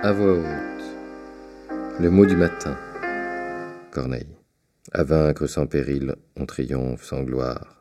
À voix haute. Le mot du matin. Corneille. À vaincre sans péril, on triomphe sans gloire.